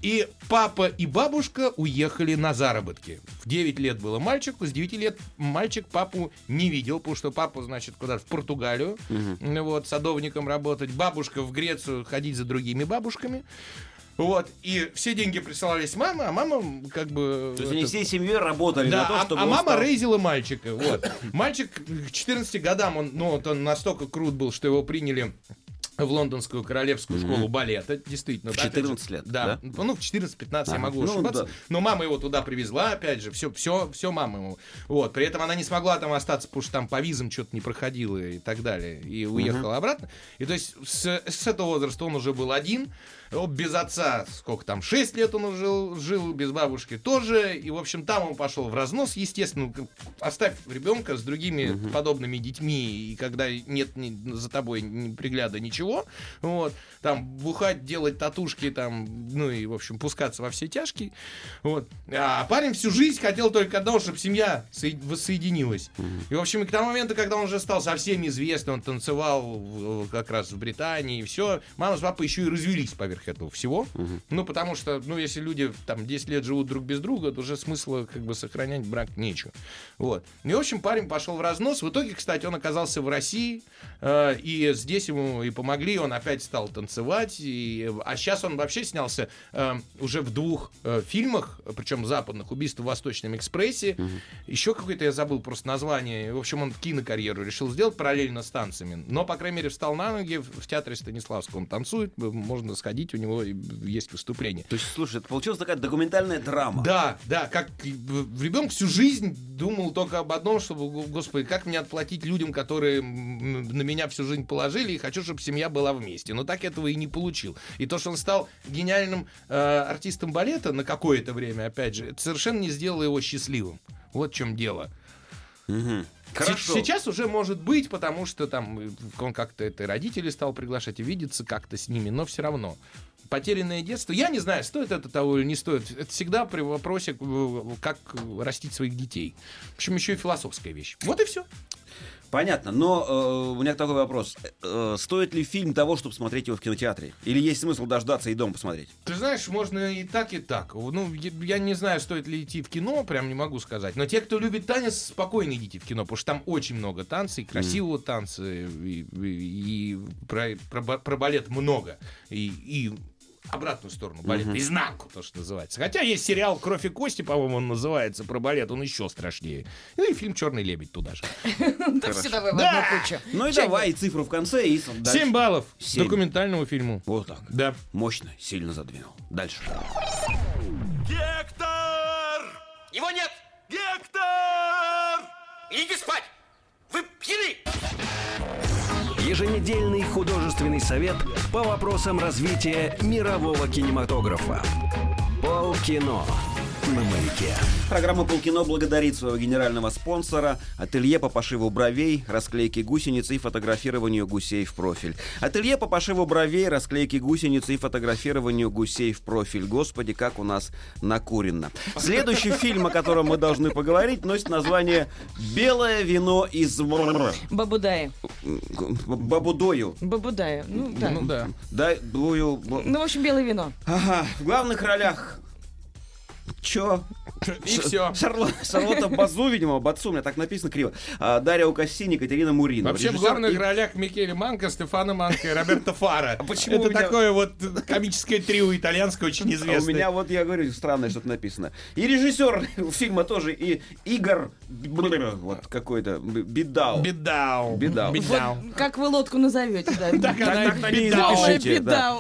И папа и бабушка уехали на заработки. В 9 лет было мальчику, с 9 лет мальчик папу не видел, потому что папа, значит, куда-то в Португалию, ну вот, садовником работать, бабушка в Грецию ходить за другими бабушками. Вот, и все деньги присылались маме, а мама как бы... То есть они это- всей семьей работали да, на то, а, чтобы а он мама стал- рейзила мальчика. Вот. [coughs] Мальчик к 14 годам, он, ну, вот он настолько крут был, что его приняли в лондонскую королевскую школу балета, действительно. В опять 14 же, лет, Да, да? ну в 14-15 я Ага. могу Ну, ошибаться. да. Но мама его туда привезла, опять же, все, все, все мама ему. Вот, при этом она не смогла там остаться, потому что там по визам что-то не проходило и так далее, и уехала обратно. И то есть с, с этого возраста он уже был один, без отца, сколько там, 6 лет он жил, жил без бабушки тоже, и, в общем, там он пошел в разнос, естественно, к- оставь ребенка с другими подобными детьми, и когда нет ни- за тобой ни пригляда, ничего, вот, там, бухать, делать татушки, там, ну и, в общем, пускаться во все тяжкие, вот. А парень всю жизнь хотел только одного, чтобы семья соед- воссоединилась. И, в общем, и к тому моменту, когда он уже стал совсем известным, он танцевал как раз в Британии, и все, мама с папой еще и развелись поверх этого всего. Ну, потому что, ну, если люди там 10 лет живут друг без друга, то уже смысла как бы сохранять брак нечего. Вот. И, в общем, парень пошел в разнос. В итоге, кстати, он оказался в России, э, и здесь ему и помогли он опять стал танцевать. И, а сейчас он вообще снялся э, уже в двух э, фильмах, причем западных, «Убийство в Восточном экспрессе». Еще какой-то я забыл просто название. В общем, он кинокарьеру решил сделать параллельно с танцами. Но, по крайней мере, встал на ноги в театре Станиславского. Он танцует, можно сходить, у него есть выступление. То есть, слушай, это получилась такая документальная драма. Да, да, как ребенок всю жизнь думал только об одном, чтобы, го- господи, как мне отплатить людям, которые на меня всю жизнь положили, и хочу, чтобы семья была вместе. Но так этого и не получил. И то, что он стал гениальным э, артистом балета на какое-то время, опять же, это совершенно не сделало его счастливым. Вот в чем дело. Хорошо. Се- Сейчас уже может быть, потому что там э, он как-то это родители стал приглашать и видеться как-то с ними, но все равно. Потерянное детство. Я не знаю, стоит это того или не стоит. Это всегда при вопросе, э, как растить своих детей. В общем, еще и философская вещь. Вот и все. Понятно, но э, у меня такой вопрос. Э, стоит ли фильм того, чтобы смотреть его в кинотеатре? Или есть смысл дождаться и дома посмотреть? Ты знаешь, можно и так, и так. Ну, я- не знаю, стоит ли идти в кино, прям не могу сказать. Но те, кто любит танец, спокойно идите в кино, потому что там очень много танцев, и красивого танца, и, и- и про, про про балет много. И, и обратную сторону балета, изнанку, то, что называется. Хотя есть сериал «Кровь и кости», по-моему, он называется, про балет, он еще страшнее. Ну и фильм «Черный лебедь» туда же. [laughs] Да все давай в одну кучу. Ну и давай цифру в конце и с- дальше. 7 баллов документальному фильму. Вот так. Да. Мощно, сильно задвинул. Дальше. Гектор! Его нет! Гектор! Идите спать! Вы пьяны! Еженедельный художественный совет по вопросам развития мирового кинематографа. Полкино на маяке. Программа «Полкино» благодарит своего генерального спонсора Ателье по пошиву бровей, расклейке гусениц и фотографированию гусей в профиль. Ателье по пошиву бровей, расклейке гусениц и фотографированию гусей в профиль. Господи, как у нас накурено. Следующий фильм, о котором мы должны поговорить, носит название «Белое вино из Бабудаи. Бабудою». Бабудаи. Ну, да. Ну да. Да, бую... Ну, в общем, белое вино. Ага, в главных ролях... Чё? И все. Шарло- Шарлотта Базу, видимо, Бацу, у меня так написано криво. А, Дарья Укасини, Катерина Мурина. Вообще в Режиссер главных и- ролях Микеле Манка, Стефана Манка и Роберто Фара. А почему у Это меня- такое вот комическое трио итальянское, очень А у известное. меня вот, я говорю, странное что-то написано. И режиссер фильма тоже, и Игорь, Бр- вот какой-то, Б- Бидау. Бедау. Бедау. Бедау. Как вы лодку назовете, да? Так она так и бедау. Беда.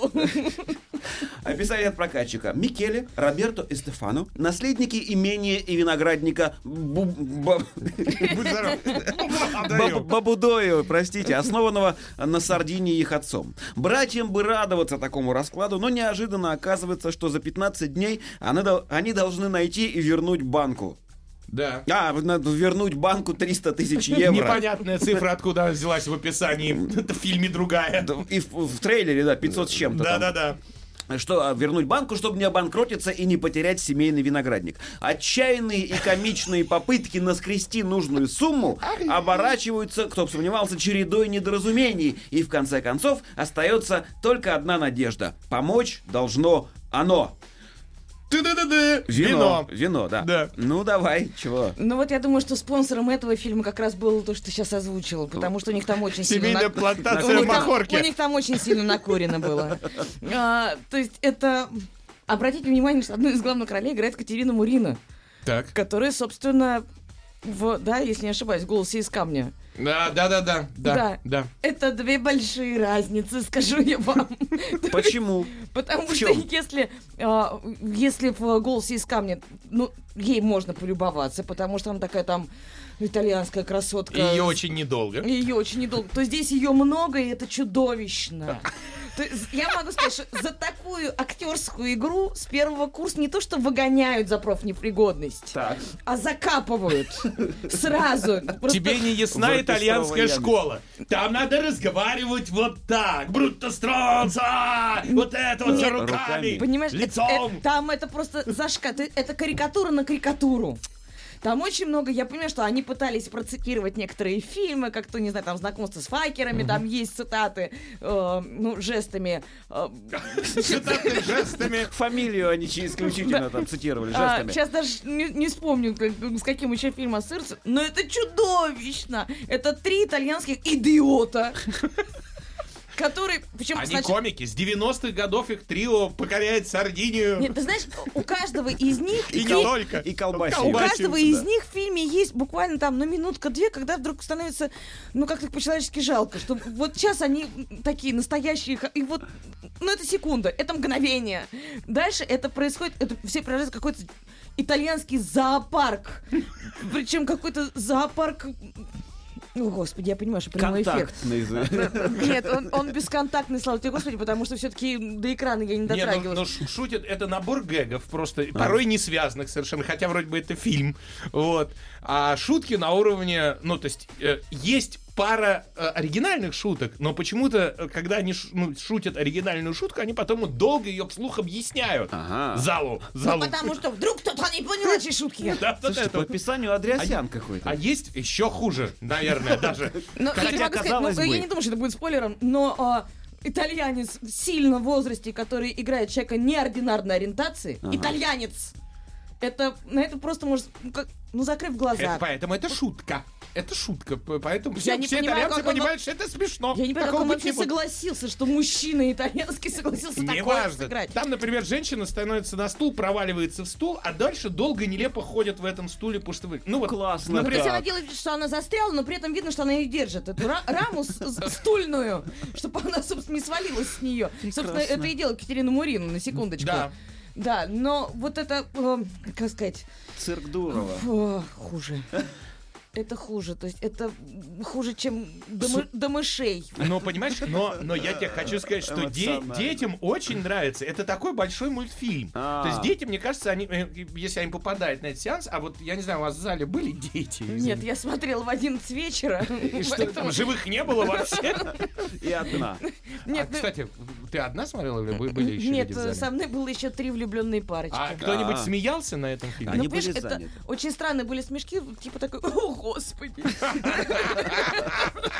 Описание от прокатчика. Микеле, Роберто и Стефано, наследники имения и виноградника Бу- Ба- Будь здоров. Баб- Бабудою, простите, основанного на Сардинии их отцом. Братьям бы радоваться такому раскладу, но неожиданно оказывается, что за 15 дней они, дол- они должны найти и вернуть банку. Да. А, надо вернуть банку 300 тысяч евро. Непонятная цифра, откуда она взялась в описании. Это [laughs] в фильме другая. И в, в трейлере, да, 500 с чем-то. Да-да-да. Что, а, вернуть банку, чтобы не обанкротиться и не потерять семейный виноградник. Отчаянные и комичные попытки наскрести нужную сумму оборачиваются, кто бы сомневался, чередой недоразумений. И в конце концов остается только одна надежда. Помочь должно оно. Ты-да-да-да. Вино. Вино, да. Да. Ну давай, чего? Ну вот я думаю, что спонсором этого фильма как раз было то, что ты сейчас озвучил, потому что у них там очень сильно... Семейная плантация у них в там- Махорке. У них там очень сильно накурено было. [laughs] А, То есть это... Обратите внимание, что одну из главных ролей играет Катерина Мурина, Так. которая, собственно, в, да, если не ошибаюсь, «Голосе из камня». Да, да-да-да. Да, Да. да. Это две большие разницы, скажу я вам. Почему? [laughs] Потому что если, а, если в «Голосе из камня», ну, ей можно полюбоваться, потому что она такая там итальянская красотка. Ее очень недолго. Ее очень недолго. То здесь ее много, и это чудовищно. Я могу сказать, что за такую актерскую игру с первого курса не то что выгоняют за профнепригодность, Так. а закапывают сразу. Просто- Тебе не ясна итальянская школа. Там надо разговаривать вот так. Брутто стронца. Вот это вот все Нет. руками. Понимаешь, это- Лицом. это- там это просто зашка... Это карикатура на карикатуру. Там очень много, я понимаю, что они пытались процитировать некоторые фильмы, как то, не знаю, там знакомство с факерами, там есть цитаты, э, ну, жестами. э, [laughs] Цитаты жестами. Фамилию они чи- исключительно там цитировали жестами. сейчас даже не, вспомню, с каким еще фильмом ассоциируется, но это чудовищно! Это три итальянских идиота, [laughs] который, причем, Они значит, комики. С 90-х годов их трио покоряет Сардинию. Нет, ты знаешь, у каждого из них... И не только. И колбасит. У каждого из них в фильме есть буквально там, ну, минутка-две, когда вдруг становится, ну, как-то по-человечески жалко, что вот сейчас они такие настоящие, и вот, ну, это секунда, это мгновение. Дальше это происходит, это все превращаются в какой-то итальянский зоопарк. Причем какой-то зоопарк... О, господи, я понимаю, что прямой эфир. Контактный. [laughs] Нет, он, он бесконтактный, слава тебе, господи, потому что все-таки до экрана я не ну, дотрагивалась. ну, ш- шутят, это набор гэгов просто, порой не связанных совершенно, хотя вроде бы это фильм, вот. А шутки на уровне, ну, то есть, э, есть пара э, оригинальных шуток, но почему-то, э, когда они ш- ну, шутят оригинальную шутку, они потом долго ее вслух объясняют Ага. залу. Ну, залу. потому что вдруг кто-то не понял эти шутки. Да, Слушайте, это по описанию Адриасян какой-то. А есть еще хуже, наверное, [laughs] даже. Ну, я Хотя, не могу сказать, казалось ну, бы. я не думаю, что это будет спойлером, но а, итальянец сильно в возрасте, который играет человека неординарной ориентации, итальянец, это, на это просто может, ну, как, ну, закрыв глаза. Это, поэтому это шутка. Это шутка. Поэтому Я все, не все понимаю, итальянцы как он- понимают, что это смешно. Я не понимаю, как он вообще не согласился, что мужчина итальянский согласился такое Неважно. сыграть. Там, например, женщина становится на стул, проваливается в стул, а дальше долго и нелепо ходит в этом стуле, потому что вы... Ну вот, Классно. Ну, то например, есть она делает что она застряла, но при этом видно, что она ее держит. Эту ра- раму стульную, чтобы она, собственно, не свалилась с нее. Собственно, это и делает Катерина Мурина, на секундочку. Да. Да, но вот это, э, как сказать, Цирк Дурова. о, хуже. Это хуже, то есть это хуже, чем до, мы- до мышей. Но, понимаешь, но, но я тебе хочу сказать, что де- детям очень нравится. Это такой большой мультфильм. А. То есть дети, мне кажется, они, э, если они попадают на этот сеанс, а вот, я не знаю, у вас в зале были дети? Нет, я смотрела в 11 вечера. И что, поэтому- там [laughs] живых не было вообще? И одна. [laughs] Нет, А, ну, кстати, ты одна смотрела или вы- были еще Нет, люди в зале? со мной было еще три влюбленные парочки. А кто-нибудь А. смеялся на этом фильме? Они Ну, понимаешь, это очень странные были смешки, типа такой, [laughs] господи. [laughs]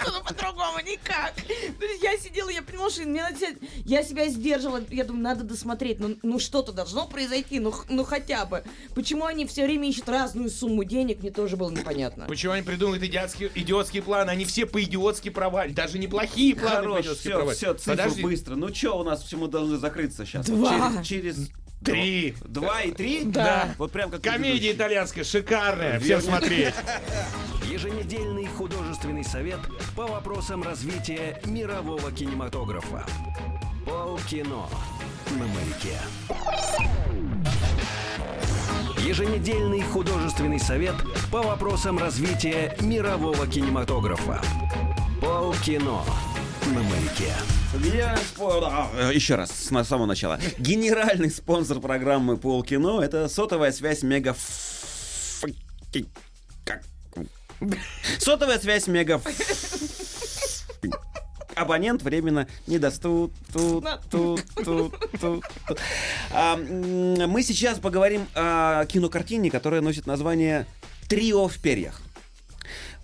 Ну, по-другому никак. Есть Я сидела, я понимала, что мне надо. Я себя сдерживала, я думаю, надо досмотреть, ну, ну что-то должно произойти, ну, ну хотя бы. Почему они все время ищут разную сумму денег, мне тоже было непонятно. Почему они придумывают идиотские, идиотские планы? Они все по-идиотски провалят. Даже неплохие планы Хорош, по-идиотски все, провалят. все, цифру Подожди. быстро. Ну что у нас, все мы должны закрыться сейчас? Два. Через, через Три. два и три? Да. Вот прям как Комедия итальянская, шикарная. Всем смотреть. [laughs] Еженедельный художественный совет по вопросам развития мирового кинематографа. Полкино на маяке. Еженедельный художественный совет по вопросам развития мирового кинематографа. Полкино на маяке. А, э, Еще раз, с самого начала. Генеральный спонсор программы Полкино это сотовая связь Мега... Сотовая связь Мега... Абонент временно недоступен. А, Мы сейчас поговорим о кинокартине, которая носит название «Трио в перьях».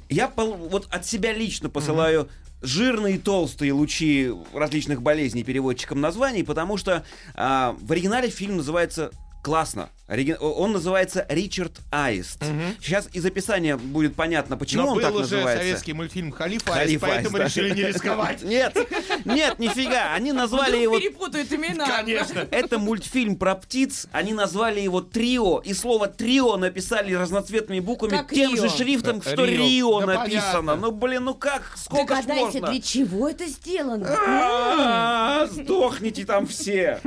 Я пол- вот от себя лично посылаю жирные толстые лучи различных болезней переводчикам названий, потому что а, в оригинале фильм называется классно. Ориги- Он называется Ричард Аист. Сейчас из описания будет понятно, почему Но он был так уже называется. советский мультфильм «Халиф Аист», Халиф поэтому Аист, да. решили не рисковать. [laughs] Нет, нет, нифига. Они назвали его перепутают имена. Конечно. [laughs] это мультфильм про птиц. Они назвали его Трио. И слово Трио написали разноцветными буквами Как тем Рио. же шрифтом, что Рио. Рио Да написано. понятно. Ну, блин, ну как? Сколько ж можно? для чего это сделано? А, Сдохните там все.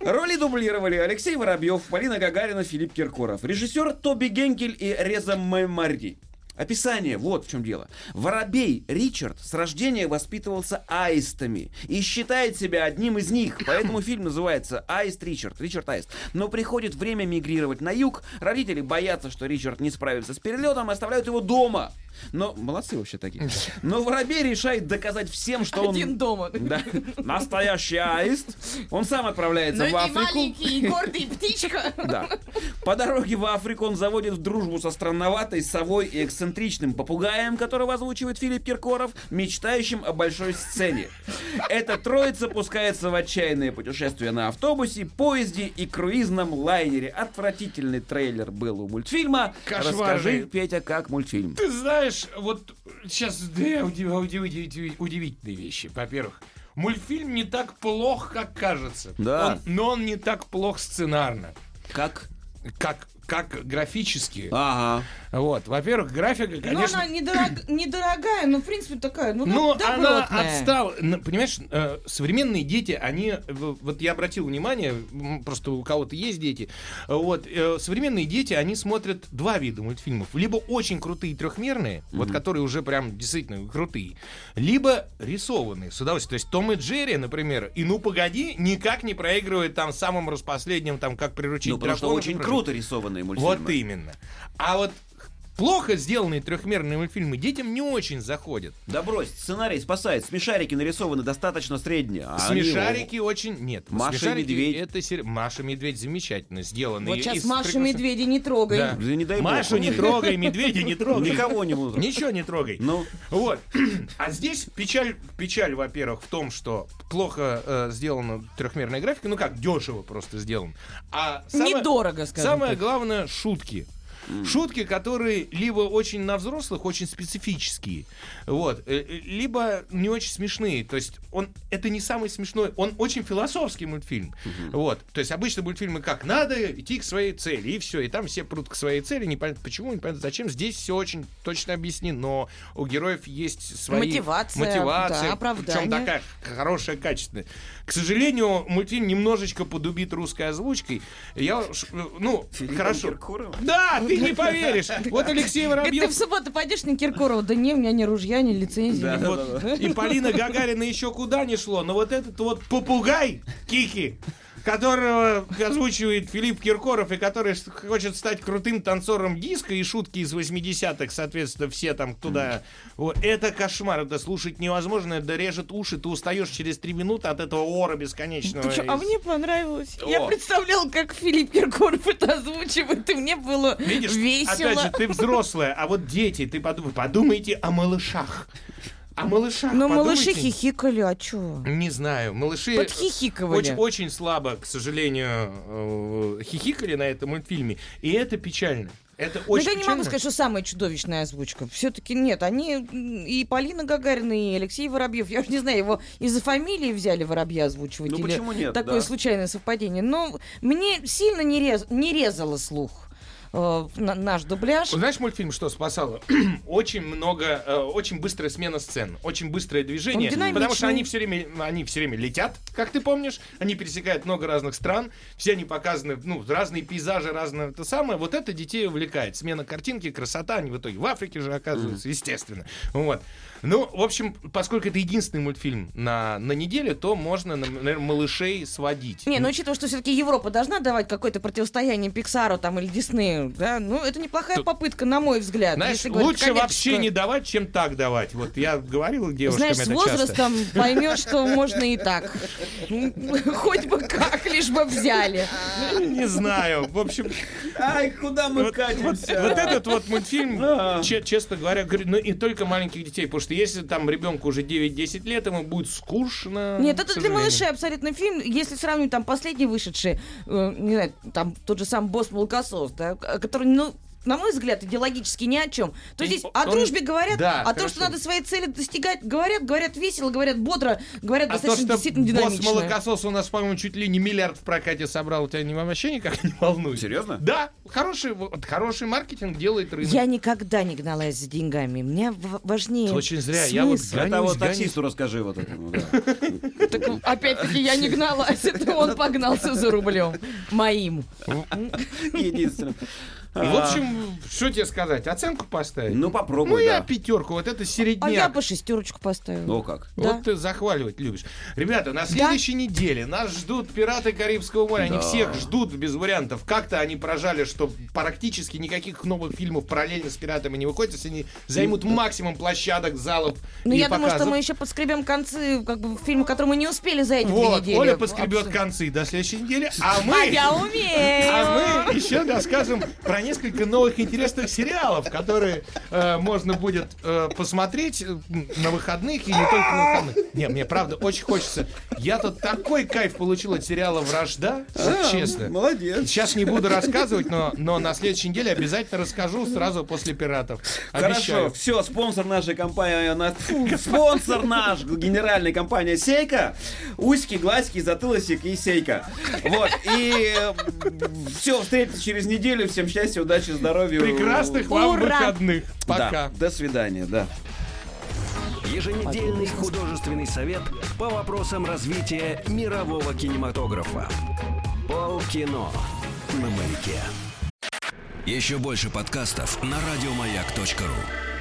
Роли дублировали Алексей Воробьев, Полина Гагарина, Филипп Киркоров. Режиссер Тоби Генкель и Реза Мемарди. Описание, вот в чем дело. Воробей Ричард с рождения воспитывался аистами и считает себя одним из них, поэтому фильм называется «Аист Ричард», Ричард Аист. Но приходит время мигрировать на юг, родители боятся, что Ричард не справится с перелетом и оставляют его дома. Но, молодцы вообще такие. Но Воробей решает доказать всем, что он... Один дома. Да, настоящий аист. Он сам отправляется Ну в Африку. маленький, и гордый птичка. Да. По дороге в Африку он заводит в дружбу со странноватой совой и эксцентричным попугаем, которого озвучивает Филипп Киркоров, мечтающим о большой сцене. Эта троица пускается в отчаянное путешествие на автобусе, поезде и круизном лайнере. Отвратительный трейлер был у мультфильма. Кошмарный. Расскажи, Петя, как мультфильм. Ты знаешь, вот сейчас две уди- уди- уди- уди- удивительные вещи. Во-первых, Мультфильм не так плох, как кажется. Да. Он- но он не так плох сценарно. Как? Как, как графически. Ага. Вот. Во-первых, графика, Ну, конечно... она недорог- недорогая, но, в принципе, такая, ну, Ну, да- она добротная. отстала. Понимаешь, э, современные дети, они... Вот я обратил внимание, просто у кого-то есть дети. Вот, э, современные дети, они смотрят два вида мультфильмов. Либо очень крутые трехмерные, вот которые уже прям действительно крутые, либо рисованные с удовольствием. То есть Том и Джерри, например, и ну погоди, никак не проигрывает там самым распоследним, там, как приручить Ну, потому что дракона, очень например. круто рисованные мультфильмы. Вот именно. А вот плохо сделанные трехмерные мультфильмы детям не очень заходят. Да брось, сценарий спасает. Смешарики нарисованы достаточно средне. а они- Смешарики очень... Нет, Маша и Медведь. Это сери- Маша и Медведь замечательно сделаны. Вот сейчас из Машу прекрасных- Медведя не трогай. Да. Да не дай бог. Машу не трогай, медведя не трогай. Никого не [laughs] буду. Ничего не трогай. Ну, Вот. А здесь печаль, печаль, во-первых, в том, что плохо э, сделана трехмерная графика, ну как, дешево просто сделан. А самое- Недорого, скажем Самое так. главное, шутки. Шутки, которые либо очень на взрослых, очень специфические, вот, э, э, либо не очень смешные. То есть он это не самый смешной, он очень философский мультфильм. Вот, то есть обычно мультфильмы как надо идти к своей цели и все, и там все прут к своей цели, непонятно почему, непонятно зачем. Здесь все очень точно объяснено. У героев есть свои Мотивация, мотивации, да, оправдание. причем такая хорошая, качественная. К сожалению, мультфильм немножечко подубит русской озвучкой. Я, э, ну, хорошо. Киркорова? Да, ты не поверишь. Вот Алексей Говорит, ты в Воробьев. субботу пойдешь на Киркорова? Да не, у меня ни ружья, ни лицензии. Да. И Полина Гагарина еще куда не шло. Но вот этот вот попугай Кики, которого озвучивает Филипп Киркоров, и который хочет стать крутым танцором диска, и шутки из 80-х, соответственно, все там туда. Вот. Это кошмар, это слушать невозможно, это режет уши, ты устаешь через три минуты от этого ора бесконечного. Ты чё, а мне понравилось. О. Я представляла, как Филипп Киркоров это озвучивает, и мне было Видишь, весело. опять же, ты взрослая, а вот дети, ты подумай, подумайте о малышах. О малышах Но подумайте. малыши хихикали, а чё? Не знаю, малыши Подхихикывали. очень, очень слабо, к сожалению, э, хихикали на этом мультфильме, и это печально. Это Ну, очень я не печально. могу сказать, что самая чудовищная озвучка. Все-таки нет, они и Полина Гагарина, и Алексей Воробьев. Я уже не знаю, его из-за фамилии взяли Воробья озвучивать. Ну, или почему нет, Такое да. случайное совпадение. Но мне сильно не, рез- не резало слух э, на- наш дубляж. Знаешь, мультфильм что спасало? [clears throat] очень много, э, очень быстрая смена сцен, очень быстрое движение, потому что они все время, они все время летят, как ты помнишь, они пересекают много разных стран, все они показаны, ну, разные пейзажи, разное это самое. Вот это детей увлекает. Смена картинки, красота, они в итоге в Африке же оказываются, естественно. Вот. Ну, в общем, поскольку это единственный мультфильм на, на неделю, то можно, наверное, малышей сводить. Не, ну учитывая, что все-таки Европа должна давать какое-то противостояние Пиксару там или Диснею, да, ну это неплохая Тут- попытка, на мой взгляд. Знаешь, если говорить лучше вообще коммерческую. не давать, чем так давать. Вот я говорил девушкам Знаешь, с это часто. возрастом [laughs] поймешь, что можно и так. [laughs] Хоть бы как, лишь бы взяли. Не знаю. В общем, Ай, куда мы вот, вот- катимся? вот этот вот мультфильм, Да. че- честно говоря, говорю, ну и только маленьких детей. Потому что если там ребенку уже 9-10 лет, ему будет скучно. Нет, это для малышей абсолютно фильм. Если сравнивать там последний вышедший, э, не знаю, там тот же сам босс Молокосос, да, который, ну, на мой взгляд, идеологически ни о чем. То здесь Он- о дружбе говорят, Да, а то, хорошо. что надо своей цели достигать, говорят, говорят весело, говорят бодро, говорят А то, достаточно что действительно босс динамично. молокосос у нас, по-моему, чуть ли не миллиард в прокате собрал, тебя не вообще никак не волнует. Серьезно? Да, хороший, вот, хороший маркетинг делает рынок. Я никогда не гналась за деньгами. Мне важнее Очень зря. Я вот смысл. гонюсь, Это вот гонюсь. таксисту расскажи вот этому. Так, опять-таки, я не гналась, это он погнался за рублем. Моим. Единственное. В общем, что тебе сказать? Оценку поставить? Ну, попробуй, Ну, я да. пятерку, вот это А середняк. я бы шестерочку поставила. Ну как? Да. Вот ты захваливать любишь. Ребята, на следующей неделе нас ждут пираты Карибского моря. Они Да. всех ждут без вариантов. Как-то они прожали, что практически никаких новых фильмов параллельно с пиратами не выходит, если они займут максимум площадок, залов Ну, и я думаю, что показов. мы еще подскребем концы, как бы, фильма, который мы не успели за эти две Вот, недели. Оля поскребет концы до следующей недели, а мы... А я умею! А мы еще расскажем про про несколько новых интересных сериалов, которые э, можно будет э, посмотреть э, на выходных и не только на выходных. Не, мне правда очень хочется. Я тут такой кайф получил от сериала «Вражда», А, честно. Молодец. Сейчас не буду рассказывать, но, но на следующей неделе обязательно расскажу сразу после «Пиратов». Хорошо, Обещаю. все, спонсор нашей компании, на- спонсор наш, генеральная компания Сейка, Уськи, Глазки, Затылосик и Сейка. Вот, и все, встретимся через неделю, всем счастья, удачи, здоровья. Прекрасных вам Ура! выходных. Да, Пока. до свидания, да. Еженедельный художественный совет по вопросам развития мирового кинематографа. Полкино на маяке. Еще больше подкастов на радиомаяк.ру.